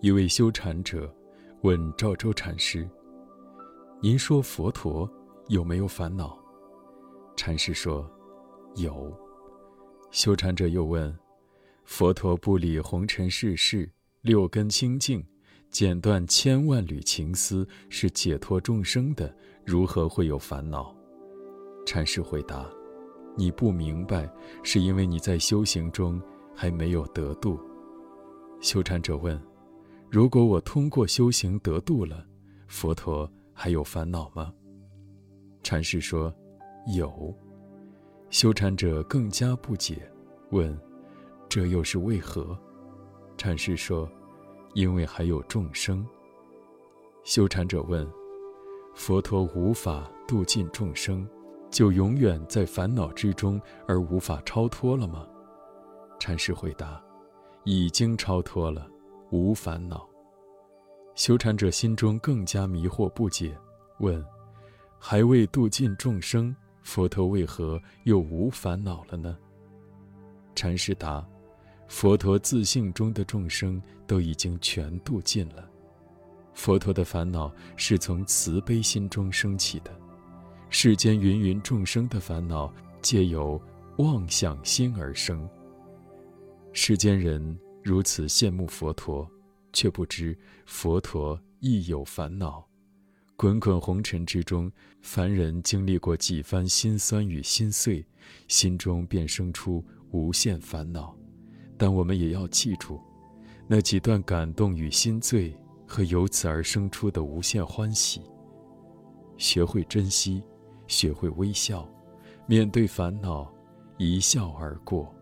一位修禅者问赵州禅师：“您说佛陀有没有烦恼？”禅师说：“有。”修禅者又问：“佛陀不理红尘世事，六根清净，剪断千万缕情丝，是解脱众生的，如何会有烦恼？”禅师回答：“你不明白，是因为你在修行中还没有得度。”修禅者问。如果我通过修行得度了，佛陀还有烦恼吗？禅师说：“有。”修禅者更加不解，问：“这又是为何？”禅师说：“因为还有众生。”修禅者问：“佛陀无法度尽众生，就永远在烦恼之中而无法超脱了吗？”禅师回答：“已经超脱了。”无烦恼。修禅者心中更加迷惑不解，问：“还未度尽众生，佛陀为何又无烦恼了呢？”禅师答：“佛陀自性中的众生都已经全度尽了。佛陀的烦恼是从慈悲心中升起的。世间芸芸众生的烦恼，皆由妄想心而生。世间人。”如此羡慕佛陀，却不知佛陀亦有烦恼。滚滚红尘之中，凡人经历过几番心酸与心碎，心中便生出无限烦恼。但我们也要记住，那几段感动与心醉，和由此而生出的无限欢喜。学会珍惜，学会微笑，面对烦恼，一笑而过。